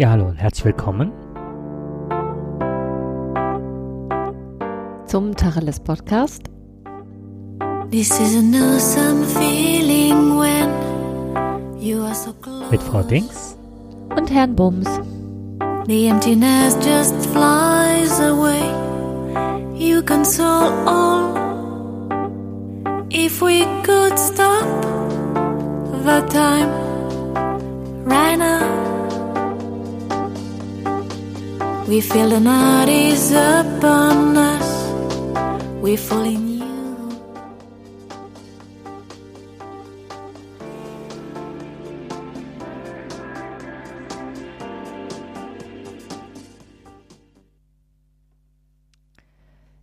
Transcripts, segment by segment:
Ja, hallo und herzlich willkommen zum Tacheles Podcast. This is an awesome feeling when you are so close. mit Frau Dings. Und Herrn Bums. The emptiness just flies away. You console all. If we could stop the time right now, we feel the night is upon us. We fall in you.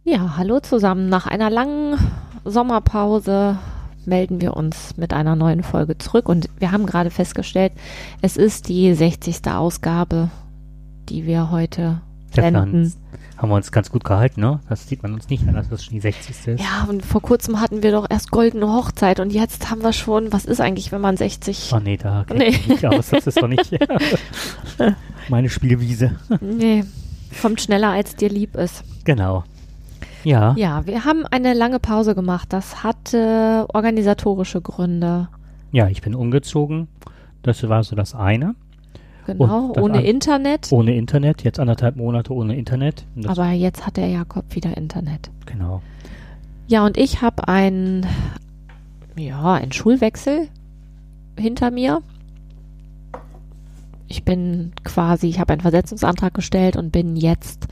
Ja, hallo zusammen. Nach einer langen Sommerpause melden wir uns mit einer neuen Folge zurück und wir haben gerade festgestellt, es ist die 60. Ausgabe, die wir heute senden. Haben wir uns ganz gut gehalten, ne? Das sieht man uns nicht an, dass das schon die 60. ist. Ja, und vor kurzem hatten wir doch erst goldene Hochzeit und jetzt haben wir schon, was ist eigentlich, wenn man 60 Oh nee, da kennt Nee. ich mich aus. Das ist doch nicht meine Spielwiese. Nee, kommt schneller als dir lieb ist. Genau. Ja, Ja, wir haben eine lange Pause gemacht. Das hatte organisatorische Gründe. ja, ich bin umgezogen. Das war so das eine. Genau, ohne an- Internet. Ohne Internet, jetzt anderthalb Monate ohne Internet. Aber jetzt hat der Jakob wieder Internet. genau. Ja, und ich habe einen, ja, einen Schulwechsel hinter mir. Ich bin quasi, ich habe einen Versetzungsantrag gestellt und bin jetzt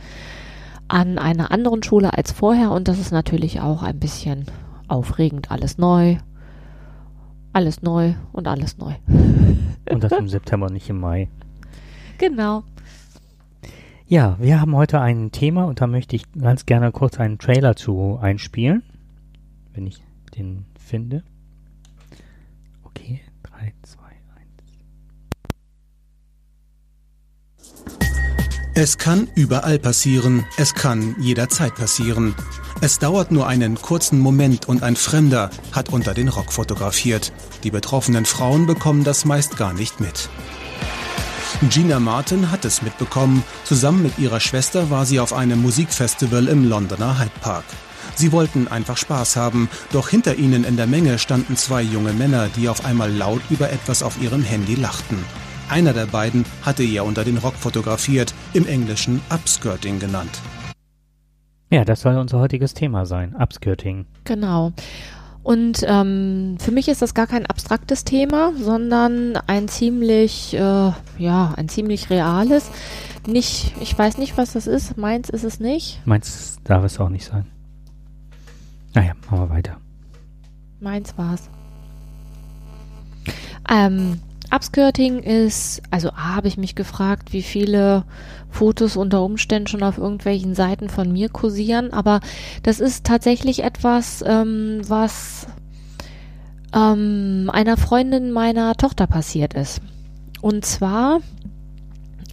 an einer anderen Schule als vorher und das ist natürlich auch ein bisschen aufregend. Alles neu, alles neu und alles neu. Und das im September, nicht im Mai. Genau. Ja, wir haben heute ein Thema und da möchte ich ganz gerne kurz einen Trailer zu einspielen, wenn ich den finde. Okay, 3, 2, 1. Es kann überall passieren, es kann jederzeit passieren. Es dauert nur einen kurzen Moment und ein Fremder hat unter den Rock fotografiert. Die betroffenen Frauen bekommen das meist gar nicht mit. Gina Martin hat es mitbekommen. Zusammen mit ihrer Schwester war sie auf einem Musikfestival im Londoner Hyde Park. Sie wollten einfach Spaß haben, doch hinter ihnen in der Menge standen zwei junge Männer, die auf einmal laut über etwas auf ihrem Handy lachten. Einer der beiden hatte ihr unter den Rock fotografiert, im Englischen Upskirting genannt. Ja, das soll unser heutiges Thema sein, Upskirting. Genau. Und ähm, für mich ist das gar kein abstraktes Thema, sondern ein ziemlich, äh, ja, ein ziemlich reales. Nicht, ich weiß nicht, was das ist. Meins ist es nicht. Meins darf es auch nicht sein. Naja, machen wir weiter. Meins war's. Ähm, Upskirting ist, also A, habe ich mich gefragt, wie viele Fotos unter Umständen schon auf irgendwelchen Seiten von mir kursieren, aber das ist tatsächlich etwas, ähm, was ähm, einer Freundin meiner Tochter passiert ist. Und zwar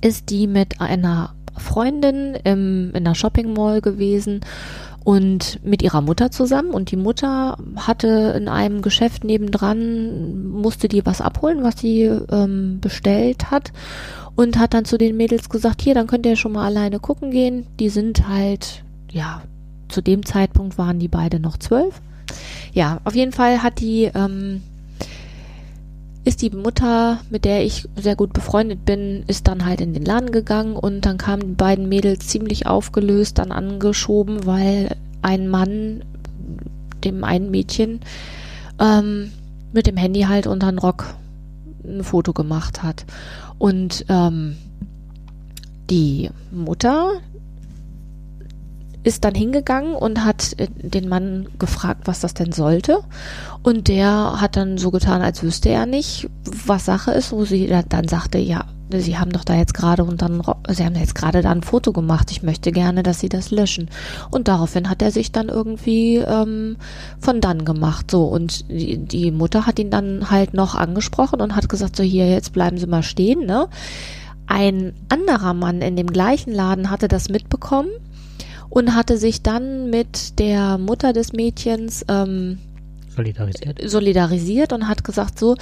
ist die mit einer Freundin im, in der Shopping Mall gewesen und mit ihrer Mutter zusammen und die Mutter hatte in einem Geschäft nebendran, musste die was abholen, was sie ähm, bestellt hat und hat dann zu den Mädels gesagt, hier, dann könnt ihr schon mal alleine gucken gehen. Die sind halt, ja, zu dem Zeitpunkt waren die beide noch zwölf. Ja, auf jeden Fall hat die, ähm, ist die Mutter, mit der ich sehr gut befreundet bin, ist dann halt in den Laden gegangen und dann kamen die beiden Mädels ziemlich aufgelöst dann angeschoben, weil ein Mann dem einen Mädchen ähm, mit dem Handy halt unter den Rock ein Foto gemacht hat. Und ähm, die Mutter ist dann hingegangen und hat äh, den Mann gefragt, was das denn sollte. Und der hat dann so getan, als wüsste er nicht, was Sache ist, wo sie da- dann sagte, ja, sie haben doch da jetzt gerade und dann, sie haben jetzt gerade da ein Foto gemacht. Ich möchte gerne, dass sie das löschen. Und daraufhin hat er sich dann irgendwie ähm, von dann gemacht. So und die, die Mutter hat ihn dann halt noch angesprochen und hat gesagt, so hier jetzt bleiben Sie mal stehen. Ne? Ein anderer Mann in dem gleichen Laden hatte das mitbekommen und hatte sich dann mit der Mutter des Mädchens ähm, Solidarisiert. solidarisiert und hat gesagt, so,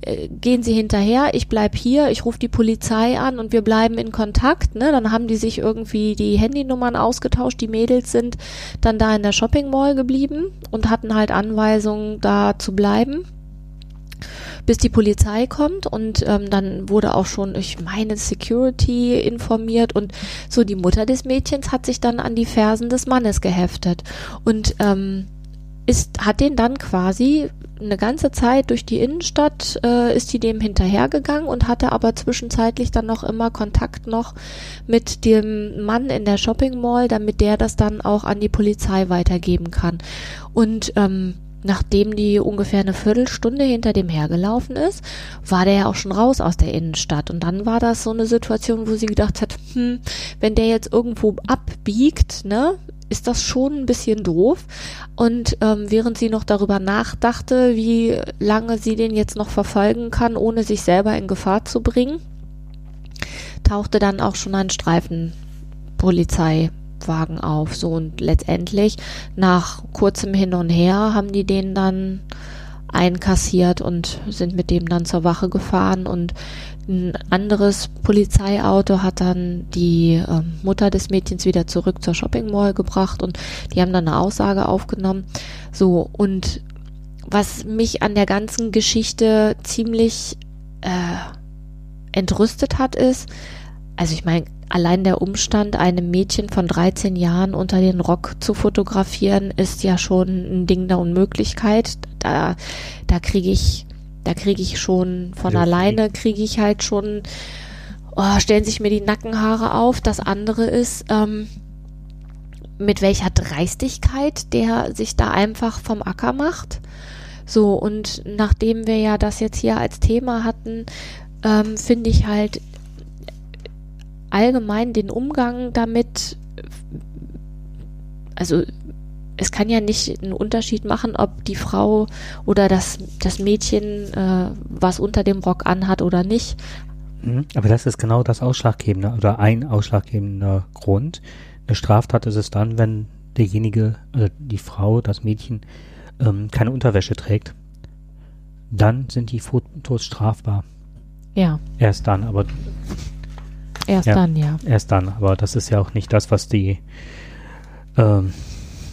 äh, gehen Sie hinterher, ich bleib hier, ich rufe die Polizei an und wir bleiben in Kontakt. Ne? Dann haben die sich irgendwie die Handynummern ausgetauscht, die Mädels sind dann da in der Shopping Mall geblieben und hatten halt Anweisungen, da zu bleiben bis die Polizei kommt und ähm, dann wurde auch schon, ich meine, Security informiert und so die Mutter des Mädchens hat sich dann an die Fersen des Mannes geheftet und ähm, ist, hat den dann quasi eine ganze Zeit durch die Innenstadt äh, ist die dem hinterhergegangen und hatte aber zwischenzeitlich dann noch immer Kontakt noch mit dem Mann in der Shopping Mall, damit der das dann auch an die Polizei weitergeben kann. Und ähm, nachdem die ungefähr eine Viertelstunde hinter dem hergelaufen ist, war der ja auch schon raus aus der Innenstadt. Und dann war das so eine Situation, wo sie gedacht hat, hm, wenn der jetzt irgendwo abbiegt, ne, ist das schon ein bisschen doof. Und ähm, während sie noch darüber nachdachte, wie lange sie den jetzt noch verfolgen kann, ohne sich selber in Gefahr zu bringen, tauchte dann auch schon ein Streifenpolizeiwagen auf. So und letztendlich nach kurzem Hin und Her haben die den dann einkassiert und sind mit dem dann zur Wache gefahren und ein anderes Polizeiauto hat dann die äh, Mutter des Mädchens wieder zurück zur Shopping Mall gebracht und die haben dann eine Aussage aufgenommen. So, und was mich an der ganzen Geschichte ziemlich äh, entrüstet hat, ist, also ich meine, allein der Umstand, einem Mädchen von 13 Jahren unter den Rock zu fotografieren, ist ja schon ein Ding der Unmöglichkeit. Da, da kriege ich da kriege ich schon von ja, alleine, kriege ich halt schon, oh, stellen sich mir die Nackenhaare auf. Das andere ist, ähm, mit welcher Dreistigkeit der sich da einfach vom Acker macht. So, und nachdem wir ja das jetzt hier als Thema hatten, ähm, finde ich halt allgemein den Umgang damit, also es kann ja nicht einen Unterschied machen, ob die Frau oder das, das Mädchen äh, was unter dem Rock anhat oder nicht. Mhm, aber das ist genau das Ausschlaggebende oder ein ausschlaggebender Grund. Eine Straftat ist es dann, wenn derjenige, also die Frau, das Mädchen, ähm, keine Unterwäsche trägt. Dann sind die Fotos strafbar. Ja. Erst dann, aber. Erst ja, dann, ja. Erst dann, aber das ist ja auch nicht das, was die ähm,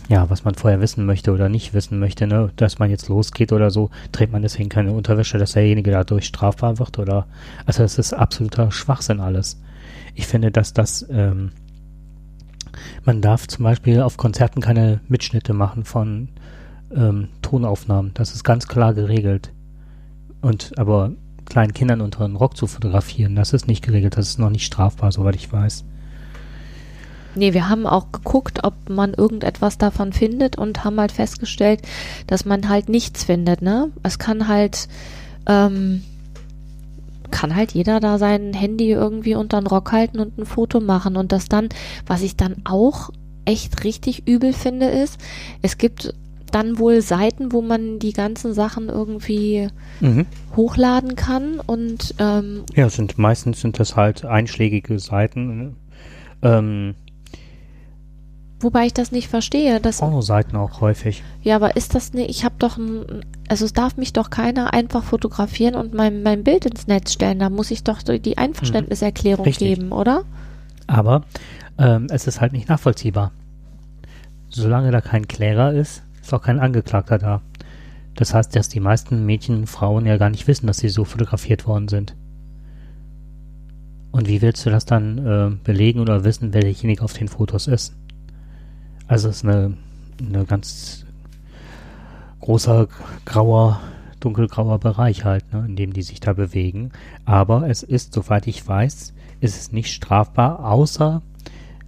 ja, was man vorher wissen möchte oder nicht wissen möchte, ne, dass man jetzt losgeht oder so, trägt man deswegen keine Unterwäsche, dass derjenige dadurch strafbar wird oder, also das ist absoluter Schwachsinn alles. Ich finde, dass das, ähm, man darf zum Beispiel auf Konzerten keine Mitschnitte machen von ähm, Tonaufnahmen. Das ist ganz klar geregelt. Und aber kleinen Kindern unter den Rock zu fotografieren, das ist nicht geregelt. Das ist noch nicht strafbar, soweit ich weiß. Nee, wir haben auch geguckt, ob man irgendetwas davon findet und haben halt festgestellt, dass man halt nichts findet, ne? Es kann halt, ähm, kann halt jeder da sein Handy irgendwie unter den Rock halten und ein Foto machen und das dann, was ich dann auch echt richtig übel finde, ist, es gibt dann wohl Seiten, wo man die ganzen Sachen irgendwie mhm. hochladen kann und ähm, ja, sind meistens sind das halt einschlägige Seiten. Ne? Ähm, Wobei ich das nicht verstehe. Dass, Pornoseiten auch häufig. Ja, aber ist das nicht, ich habe doch ein, also es darf mich doch keiner einfach fotografieren und mein, mein Bild ins Netz stellen. Da muss ich doch die Einverständniserklärung mhm. geben, oder? Aber ähm, es ist halt nicht nachvollziehbar. Solange da kein Klärer ist, ist auch kein Angeklagter da. Das heißt, dass die meisten Mädchen und Frauen ja gar nicht wissen, dass sie so fotografiert worden sind. Und wie willst du das dann äh, belegen oder wissen, wer derjenige auf den Fotos ist? Also es ist eine, eine ganz großer grauer, dunkelgrauer Bereich halt, ne, in dem die sich da bewegen. Aber es ist, soweit ich weiß, ist es nicht strafbar, außer,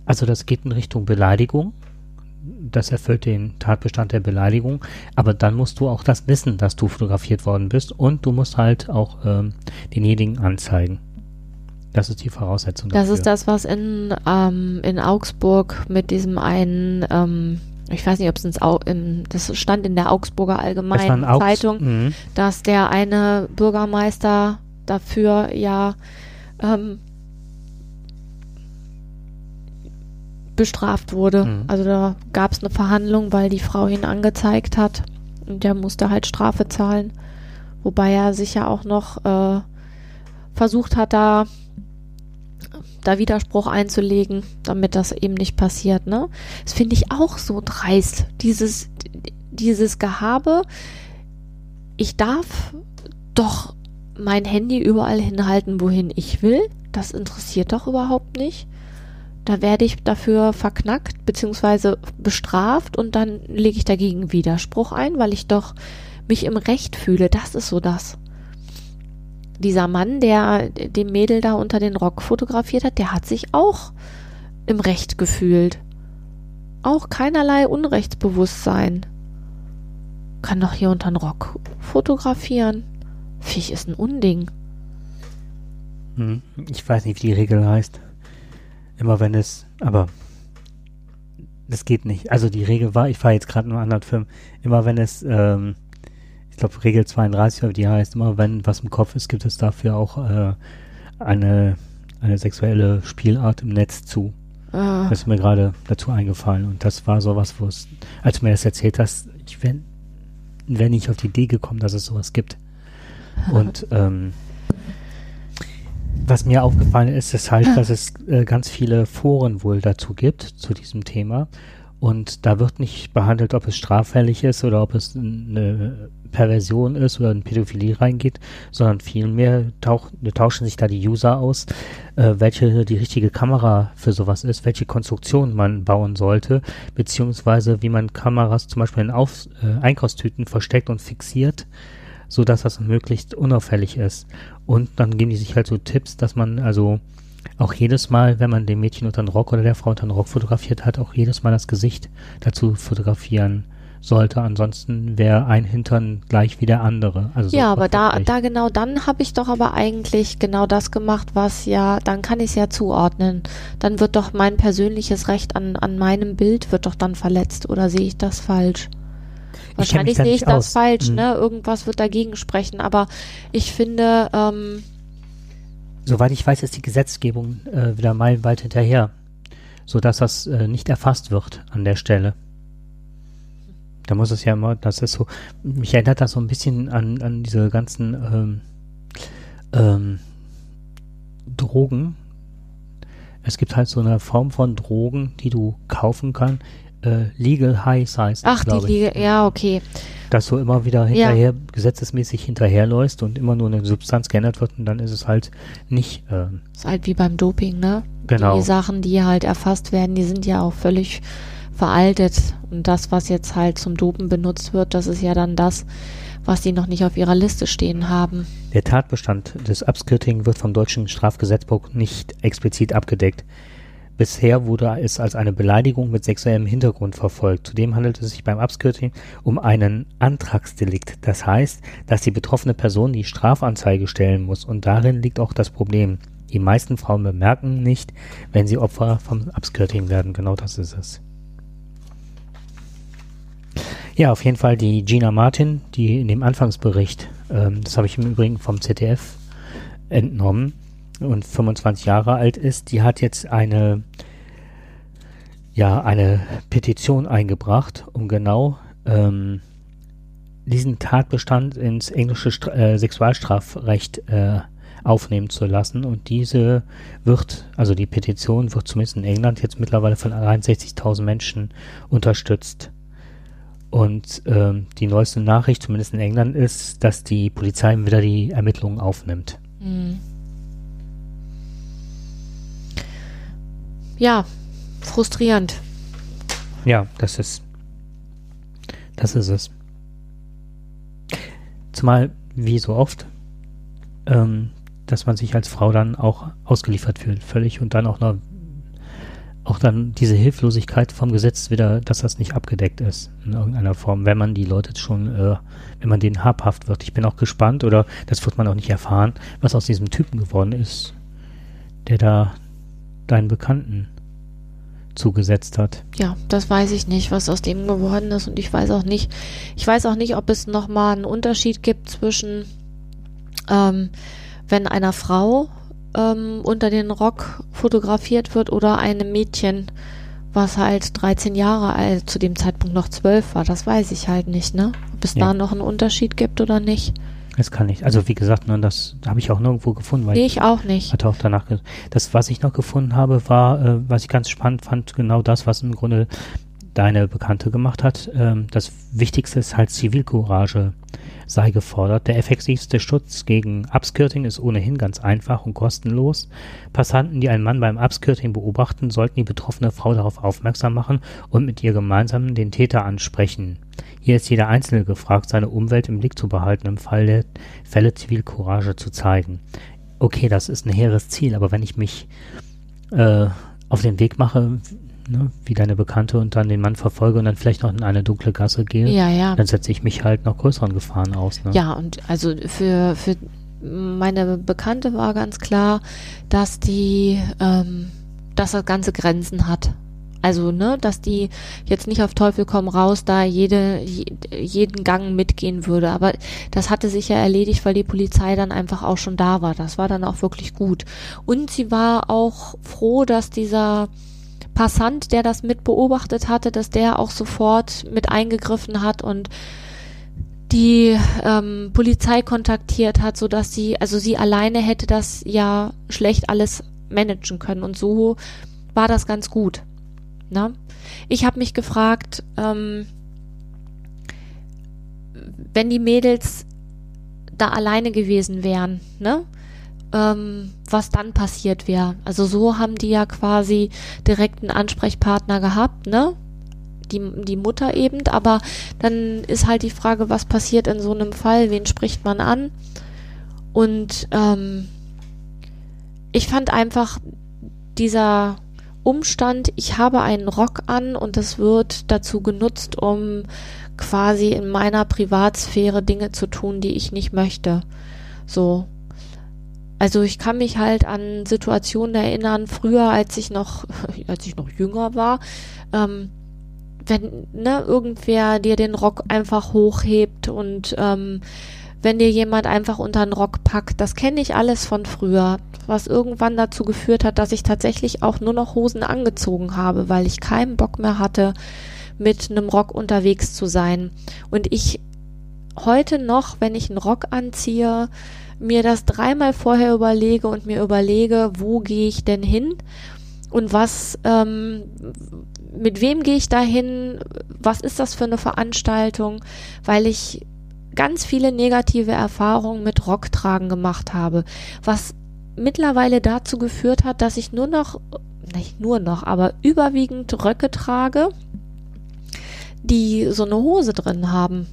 also das geht in Richtung Beleidigung. Das erfüllt den Tatbestand der Beleidigung. Aber dann musst du auch das wissen, dass du fotografiert worden bist und du musst halt auch ähm, denjenigen anzeigen. Das ist die Voraussetzung. Das ist das, was in, ähm, in Augsburg mit diesem einen, ähm, ich weiß nicht, ob es ins Au in, das stand in der Augsburger Allgemeinen Augs Zeitung, mhm. dass der eine Bürgermeister dafür ja ähm, bestraft wurde. Mhm. Also da gab es eine Verhandlung, weil die Frau ihn angezeigt hat Und der musste halt Strafe zahlen. Wobei er sicher auch noch äh, versucht hat, da, da Widerspruch einzulegen, damit das eben nicht passiert. Ne? Das finde ich auch so dreist. Dieses, dieses Gehabe, ich darf doch mein Handy überall hinhalten, wohin ich will. Das interessiert doch überhaupt nicht. Da werde ich dafür verknackt bzw. bestraft und dann lege ich dagegen Widerspruch ein, weil ich doch mich im Recht fühle. Das ist so das. Dieser Mann, der dem Mädel da unter den Rock fotografiert hat, der hat sich auch im Recht gefühlt. Auch keinerlei Unrechtsbewusstsein. Kann doch hier unter den Rock fotografieren. Viech ist ein Unding. Hm, Ich weiß nicht, wie die Regel heißt. Immer wenn es, aber das geht nicht. Also die Regel war, ich fahre jetzt gerade einen anderen Film, immer wenn es, ähm, ich glaube Regel 32, oder wie die heißt, immer wenn was im Kopf ist, gibt es dafür auch äh, eine, eine sexuelle Spielart im Netz zu. Ah, Das ist mir gerade dazu eingefallen. Und das war sowas, wo es, als du mir das erzählt hast, ich wäre wär nicht auf die Idee gekommen, dass es sowas gibt. Und ähm, was mir aufgefallen ist, ist halt, dass es äh, ganz viele Foren wohl dazu gibt, zu diesem Thema. Und da wird nicht behandelt, ob es straffällig ist oder ob es eine Perversion ist oder in Pädophilie reingeht, sondern vielmehr tauch, tauschen sich da die User aus, äh, welche die richtige Kamera für sowas ist, welche Konstruktion man bauen sollte, beziehungsweise wie man Kameras zum Beispiel in Auf, äh, Einkaufstüten versteckt und fixiert, so dass das möglichst unauffällig ist. Und dann geben die sich halt so Tipps, dass man also auch jedes Mal, wenn man dem Mädchen unter den Rock oder der Frau unter den Rock fotografiert hat, auch jedes Mal das Gesicht dazu fotografieren sollte. Ansonsten wäre ein Hintern gleich wie der andere. Also so ja, aber da, da genau dann habe ich doch aber eigentlich genau das gemacht, was ja, dann kann ich es ja zuordnen. Dann wird doch mein persönliches Recht an, an meinem Bild wird doch dann verletzt oder sehe ich das falsch? Wahrscheinlich sehe ich das aus. falsch, Hm. ne? Irgendwas wird dagegen sprechen, aber ich finde, ähm, Soweit ich weiß, ist die Gesetzgebung äh, wieder meilenweit hinterher, sodass das äh, nicht erfasst wird an der Stelle. Da muss es ja immer, das ist so, mich erinnert das so ein bisschen an, an diese ganzen ähm, ähm, Drogen. Es gibt halt so eine Form von Drogen, die du kaufen kannst. Äh, Legal Highs heißt ach, die glaube ich. Liege, ja, okay. Dass du immer wieder hinterher, gesetzesmäßig hinterherläufst und immer nur eine Substanz geändert wird und dann ist es halt nicht, ähm, Ist halt wie beim Doping, ne? genau. Die Sachen, die halt erfasst werden, die sind ja auch völlig veraltet. Und das, was jetzt halt zum Dopen benutzt wird, das ist ja dann das, was die noch nicht auf ihrer Liste stehen haben. Der Tatbestand des Upskirting wird vom deutschen Strafgesetzbuch nicht explizit abgedeckt. Bisher wurde es als eine Beleidigung mit sexuellem Hintergrund verfolgt. Zudem handelt es sich beim Upskirting um einen Antragsdelikt. Das heißt, dass die betroffene Person die Strafanzeige stellen muss und darin liegt auch das Problem. Die meisten Frauen bemerken nicht, wenn sie Opfer vom Upskirting werden. Genau das ist es. Ja, auf jeden Fall die Gina Martin, die in dem Anfangsbericht, ähm, das habe ich im Übrigen vom ZDF entnommen und 25 Jahre alt ist, die hat jetzt eine, ja, eine Petition eingebracht, um genau ähm, diesen Tatbestand ins englische Stra äh, Sexualstrafrecht äh, aufnehmen zu lassen. Und diese wird, also die Petition wird zumindest in England jetzt mittlerweile von 61.000 Menschen unterstützt. Und ähm, die neueste Nachricht, zumindest in England, ist, dass die Polizei wieder die Ermittlungen aufnimmt. Hm. Ja, frustrierend. Ja, das ist, das ist es. Zumal, wie so oft, ähm, dass man sich als Frau dann auch ausgeliefert fühlt, völlig und dann auch noch, auch dann diese Hilflosigkeit vom Gesetz wieder, dass das nicht abgedeckt ist in irgendeiner Form, wenn man die Leute schon, äh, wenn man denen habhaft wird. Ich bin auch gespannt, oder das wird man auch nicht erfahren, was aus diesem Typen geworden ist, der da deinen Bekannten zugesetzt hat. Ja, das weiß ich nicht, was aus dem geworden ist und ich weiß auch nicht, ich weiß auch nicht, ob es nochmal einen Unterschied gibt zwischen, ähm, wenn einer Frau ähm, unter den Rock fotografiert wird oder einem Mädchen, was halt 13 Jahre alt, zu dem Zeitpunkt noch 12 war. Das weiß ich halt nicht, ne? Ob es Ja. da noch einen Unterschied gibt oder nicht. Das kann ich. Also wie gesagt, ne, das habe ich auch nirgendwo gefunden, weil Nee, ich auch nicht. hatte auch danach. Das, was ich noch gefunden habe, war, äh, was ich ganz spannend fand, genau das, was im Grunde deine Bekannte gemacht hat. Ähm, das Wichtigste ist halt Zivilcourage sei gefordert. Der effektivste Schutz gegen Upskirting ist ohnehin ganz einfach und kostenlos. Passanten, die einen Mann beim Upskirting beobachten, sollten die betroffene Frau darauf aufmerksam machen und mit ihr gemeinsam den Täter ansprechen. Hier ist jeder Einzelne gefragt, seine Umwelt im Blick zu behalten, im Fall der Fälle Zivilcourage zu zeigen. Okay, das ist ein hehres Ziel, aber wenn ich mich äh, auf den Weg mache, ne, wie deine Bekannte und dann den Mann verfolge und dann vielleicht noch in eine dunkle Gasse gehe, Ja, ja. dann setze ich mich halt noch größeren Gefahren aus. Ne? Ja, und also für, für meine Bekannte war ganz klar, dass die, ähm, dass das Ganze Grenzen hat. Also, ne, dass die jetzt nicht auf Teufel komm raus da jede, je, jeden Gang mitgehen würde. Aber das hatte sich ja erledigt, weil die Polizei dann einfach auch schon da war. Das war dann auch wirklich gut. Und sie war auch froh, dass dieser Passant, der das mit beobachtet hatte, dass der auch sofort mit eingegriffen hat und die ähm, Polizei kontaktiert hat, so dass sie, also sie alleine hätte das ja schlecht alles managen können und so war das ganz gut. Ne? Ich habe mich gefragt, ähm, wenn die Mädels da alleine gewesen wären, ne? Ähm, was dann passiert wäre. Also so haben die ja quasi direkt einen Ansprechpartner gehabt, ne? Die, die Mutter eben, aber dann ist halt die Frage, was passiert in so einem Fall, wen spricht man an? Und ähm, ich fand einfach dieser Umstand, ich habe einen Rock an und es wird dazu genutzt, um quasi in meiner Privatsphäre Dinge zu tun, die ich nicht möchte. So. Also ich kann mich halt an Situationen erinnern, früher, als ich noch, als ich noch jünger war, ähm, wenn ne, irgendwer dir den Rock einfach hochhebt und ähm, wenn dir jemand einfach unter den Rock packt, das kenne ich alles von früher, was irgendwann dazu geführt hat, dass ich tatsächlich auch nur noch Hosen angezogen habe, weil ich keinen Bock mehr hatte, mit einem Rock unterwegs zu sein. Und ich heute noch, wenn ich einen Rock anziehe, mir das dreimal vorher überlege und mir überlege, wo gehe ich denn hin und was, ähm, mit wem gehe ich da hin, was ist das für eine Veranstaltung, weil ich ganz viele negative Erfahrungen mit Rocktragen gemacht habe, was mittlerweile dazu geführt hat, dass ich nur noch, nicht nur noch, aber überwiegend Röcke trage, die so eine Hose drin haben.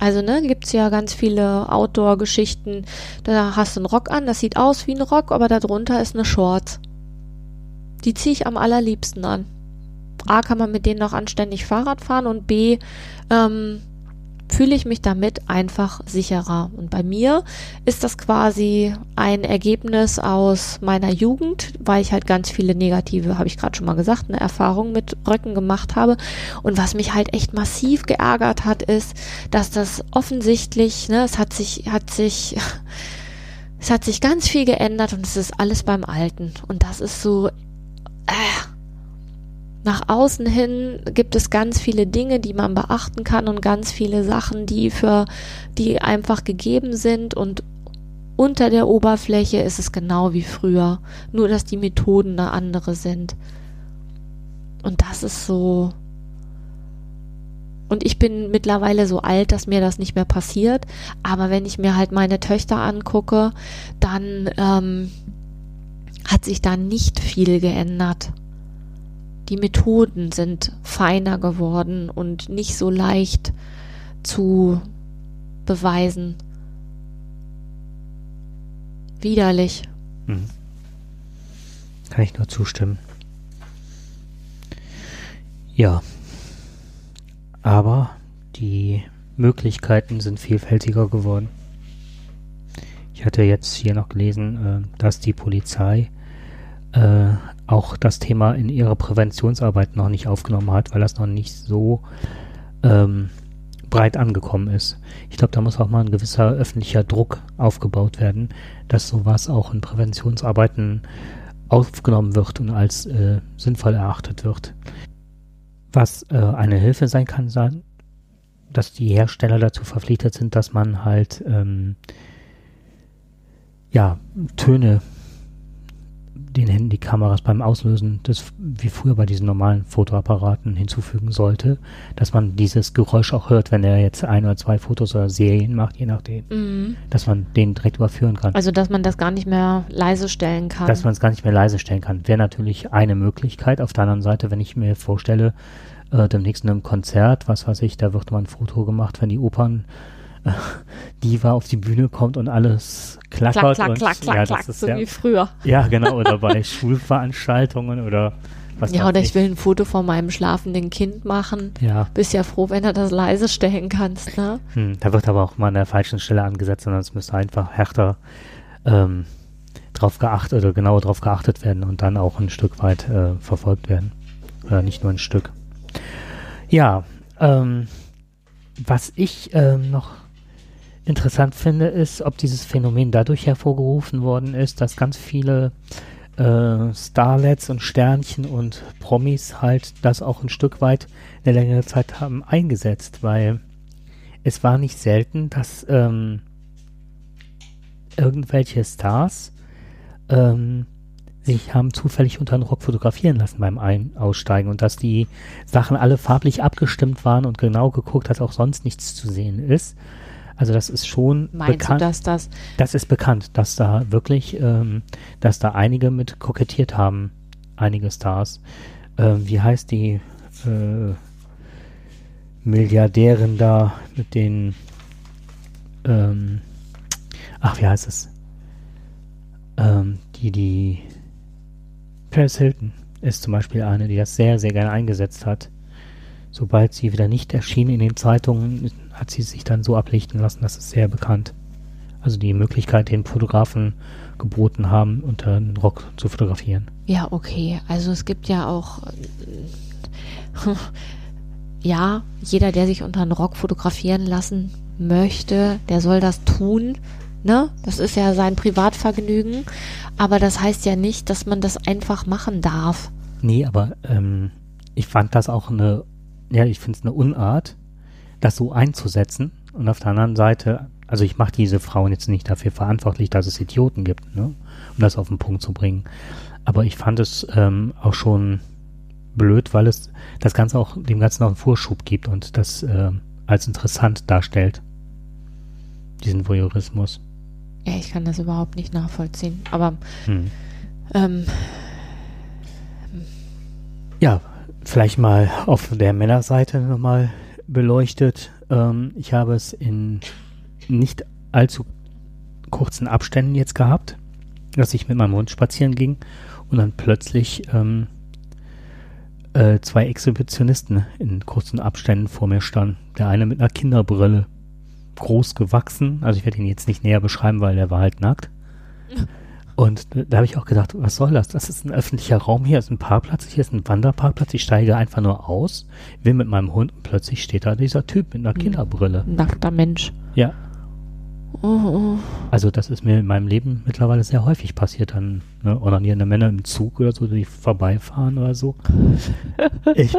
Also, ne, gibt's ja ganz viele Outdoor-Geschichten. Da hast du einen Rock an, das sieht aus wie ein Rock, aber darunter ist eine Shorts. Die ziehe ich am allerliebsten an. A, kann man mit denen noch anständig Fahrrad fahren und B, ähm, fühle ich mich damit einfach sicherer. Und bei mir ist das quasi ein Ergebnis aus meiner Jugend, weil ich halt ganz viele negative, habe ich gerade schon mal gesagt, eine Erfahrung mit Röcken gemacht habe. Und was mich halt echt massiv geärgert hat, ist, dass das offensichtlich, ne, es hat sich, hat sich, es hat sich ganz viel geändert und es ist alles beim Alten. Und das ist so, äh, nach außen hin gibt es ganz viele Dinge, die man beachten kann und ganz viele Sachen, die für, die einfach gegeben sind und unter der Oberfläche ist es genau wie früher. Nur, dass die Methoden eine andere sind. Und das ist so. Und ich bin mittlerweile so alt, dass mir das nicht mehr passiert. Aber wenn ich mir halt meine Töchter angucke, dann ähm, hat sich da nicht viel geändert die Methoden sind feiner geworden und nicht so leicht zu beweisen. Widerlich. Mhm. Kann ich nur zustimmen. Ja. Aber die Möglichkeiten sind vielfältiger geworden. Ich hatte jetzt hier noch gelesen, äh, dass die Polizei äh, auch das Thema in ihrer Präventionsarbeit noch nicht aufgenommen hat, weil das noch nicht so ähm, breit angekommen ist. Ich glaube, da muss auch mal ein gewisser öffentlicher Druck aufgebaut werden, dass sowas auch in Präventionsarbeiten aufgenommen wird und als äh, sinnvoll erachtet wird. Was äh, eine Hilfe sein kann, sein, dass die Hersteller dazu verpflichtet sind, dass man halt ähm, ja, Töne den Handykameras beim Auslösen des, wie früher bei diesen normalen Fotoapparaten hinzufügen sollte, dass man dieses Geräusch auch hört, wenn er jetzt ein oder zwei Fotos oder Serien macht, je nachdem, Mhm. dass man den direkt überführen kann. Also, dass man das gar nicht mehr leise stellen kann. dass man es gar nicht mehr leise stellen kann. Wäre natürlich eine Möglichkeit. Auf der anderen Seite, wenn ich mir vorstelle, äh, demnächst in einem Konzert, was weiß ich, da wird mal ein Foto gemacht, wenn die Opern Diva auf die Bühne kommt und alles klackert. klack, klack, und, klack, klack, ja, klack, das ist so ja, wie früher. ja, genau, oder bei Schulveranstaltungen oder was Ja, oder ich will ein Foto von meinem schlafenden Kind machen. Ja, Bist ja froh, wenn du das leise stellen kannst, ne? hm, da wird aber auch mal an der falschen Stelle angesetzt, sondern es müsste einfach härter ähm, drauf geachtet oder genauer drauf geachtet werden und dann auch ein Stück weit äh, verfolgt werden. Oder nicht nur ein Stück. Ja, ähm, was ich ähm, noch interessant finde, ist, ob dieses Phänomen dadurch hervorgerufen worden ist, dass ganz viele äh, Starlets und Sternchen und Promis halt das auch ein Stück weit eine längere Zeit haben eingesetzt, weil es war nicht selten, dass ähm, irgendwelche Stars ähm, sich haben zufällig unter den Rock fotografieren lassen beim Ein Aussteigen und dass die Sachen alle farblich abgestimmt waren und genau geguckt, dass auch sonst nichts zu sehen ist. Also das ist schon Meinst bekannt. du, dass das Das ist bekannt, dass da wirklich, ähm, dass da einige mit kokettiert haben, einige Stars. Ähm, wie heißt die äh, Milliardärin da mit den, ähm, ach, wie heißt es? Ähm, die, die, Paris Hilton ist zum Beispiel eine, die das sehr, sehr gerne eingesetzt hat. Sobald sie wieder nicht erschien in den Zeitungen, hat sie sich dann so ablichten lassen, das ist sehr bekannt. Also die Möglichkeit, den Fotografen geboten haben, unter den Rock zu fotografieren. Ja, okay. Also es gibt ja auch, äh, ja, jeder, der sich unter einen Rock fotografieren lassen möchte, der soll das tun. Ne? Das ist ja sein Privatvergnügen. Aber das heißt ja nicht, dass man das einfach machen darf. Nee, aber ähm, ich fand das auch eine, ja, ich finde es eine Unart, das so einzusetzen. Und auf der anderen Seite, also ich mache diese Frauen jetzt nicht dafür verantwortlich, dass es Idioten gibt, ne? um das auf den Punkt zu bringen. Aber ich fand es ähm, auch schon blöd, weil es das Ganze auch dem Ganzen auch einen Vorschub gibt und das äh, als interessant darstellt. Diesen Voyeurismus. Ja, ich kann das überhaupt nicht nachvollziehen. Aber Hm. ähm, Ja, vielleicht mal auf der Männerseite nochmal beleuchtet. Ähm, ich habe es in nicht allzu kurzen Abständen jetzt gehabt, dass ich mit meinem Hund spazieren ging und dann plötzlich ähm, äh, zwei Exhibitionisten in kurzen Abständen vor mir standen. Der eine mit einer Kinderbrille, groß gewachsen. Also ich werde ihn jetzt nicht näher beschreiben, weil der war halt nackt. Und da habe ich auch gedacht, was soll das? Das ist ein öffentlicher Raum, hier ist ein Parkplatz, hier ist ein Wanderparkplatz, ich steige einfach nur aus, will mit meinem Hund und plötzlich steht da dieser Typ mit einer Kinderbrille. ein nackter Mensch. Ja, Oh, oh. also das ist mir in meinem Leben mittlerweile sehr häufig passiert, dann ne, onanierende Männer im Zug oder so, die vorbeifahren oder so. Ich,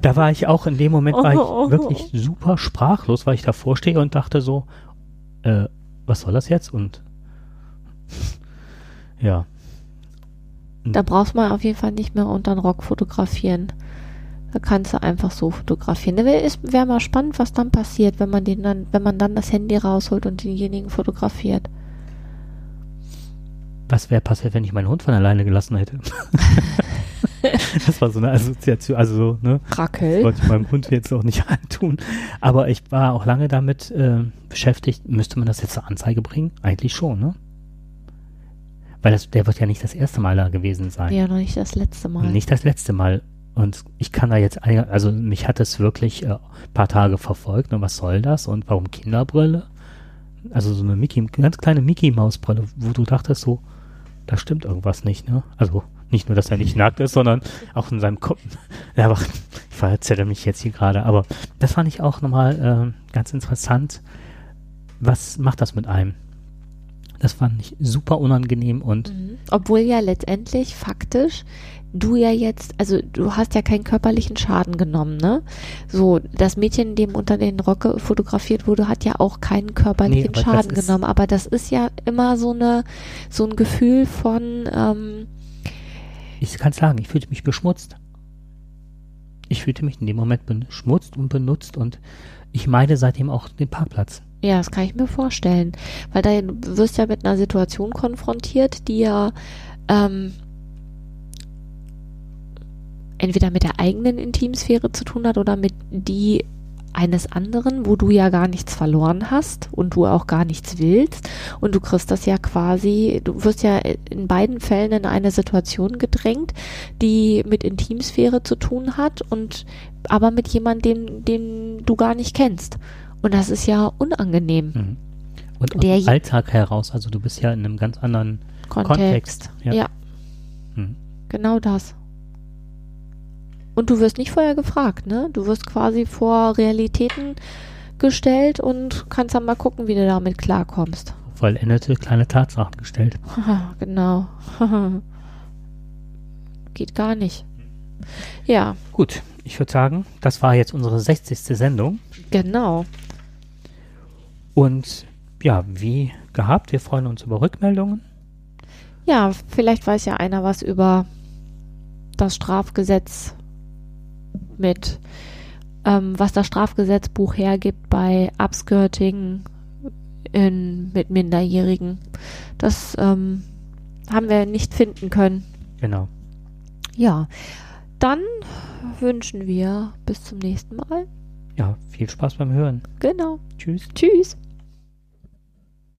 da war ich auch in dem Moment war ich wirklich super sprachlos, weil ich davor stehe und dachte so, äh, was soll das jetzt? Und ja. Da brauchst man auf jeden Fall nicht mehr unter den Rock fotografieren. Da kannst du einfach so fotografieren. Da wäre wär mal spannend, was dann passiert, wenn man den dann, wenn man dann das Handy rausholt und denjenigen fotografiert. Was wäre passiert, wenn ich meinen Hund von alleine gelassen hätte? das war so eine Assoziation, also so, ne? Krackel. Wollte ich meinem Hund jetzt auch nicht antun. Aber ich war auch lange damit äh, beschäftigt, müsste man das jetzt zur Anzeige bringen? Eigentlich schon, ne? Weil das, der wird ja nicht das erste Mal da gewesen sein. Ja, noch nicht das letzte Mal. Nicht das letzte Mal. Und ich kann da jetzt, ein- also mich hat es wirklich äh, paar Tage verfolgt. Und was soll das? Und warum Kinderbrille? Also so eine Mickey, ganz kleine Mickey-Maus-Brille, wo du dachtest so, da stimmt irgendwas nicht, ne? Also nicht nur, dass er nicht nackt ist, sondern auch in seinem Kopf. Ja, aber ich verzerre mich jetzt hier gerade. Aber das fand ich auch nochmal äh, ganz interessant. Was macht das mit einem? Das fand ich super unangenehm und Mhm. Obwohl ja letztendlich faktisch du ja jetzt, also du hast ja keinen körperlichen Schaden genommen, ne? So, das Mädchen, dem unter den Rocke fotografiert wurde, hat ja auch keinen körperlichen Nee, Schaden genommen. Aber das ist ja immer so eine, so ein Gefühl von, ähm, ich kann sagen, ich fühlte mich beschmutzt. Ich fühlte mich in dem Moment beschmutzt und benutzt und ich meide seitdem auch den Parkplatz. Ja, das kann ich mir vorstellen. Weil da wirst ja mit einer Situation konfrontiert, die ja ähm, entweder mit der eigenen Intimsphäre zu tun hat oder mit die eines anderen, wo du ja gar nichts verloren hast und du auch gar nichts willst. Und du kriegst das ja quasi, du wirst ja in beiden Fällen in eine Situation gedrängt, die mit Intimsphäre zu tun hat und aber mit jemandem, den, den du gar nicht kennst. Und das ist ja unangenehm. Mhm. Und aus Der dem Alltag heraus, also du bist ja in einem ganz anderen Kontext. Kontext. Ja. Ja. Mhm. Genau das. Und du wirst nicht vorher gefragt, ne? Du wirst quasi vor Realitäten gestellt und kannst dann mal gucken, wie du damit klarkommst. Vollendete kleine Tatsachen gestellt. Genau. Geht gar nicht. Ja, Gut, ich würde sagen, das war jetzt unsere 60. Sendung. genau. Und ja, wie gehabt, wir freuen uns über Rückmeldungen. Ja, vielleicht weiß ja einer was über das Strafgesetz mit, ähm, was das Strafgesetzbuch hergibt bei Upskirting in, mit Minderjährigen. Das ähm, haben wir nicht finden können. Genau. Ja, dann wünschen wir bis zum nächsten Mal. Ja, viel Spaß beim Hören. Genau. Tschüss. Tschüss.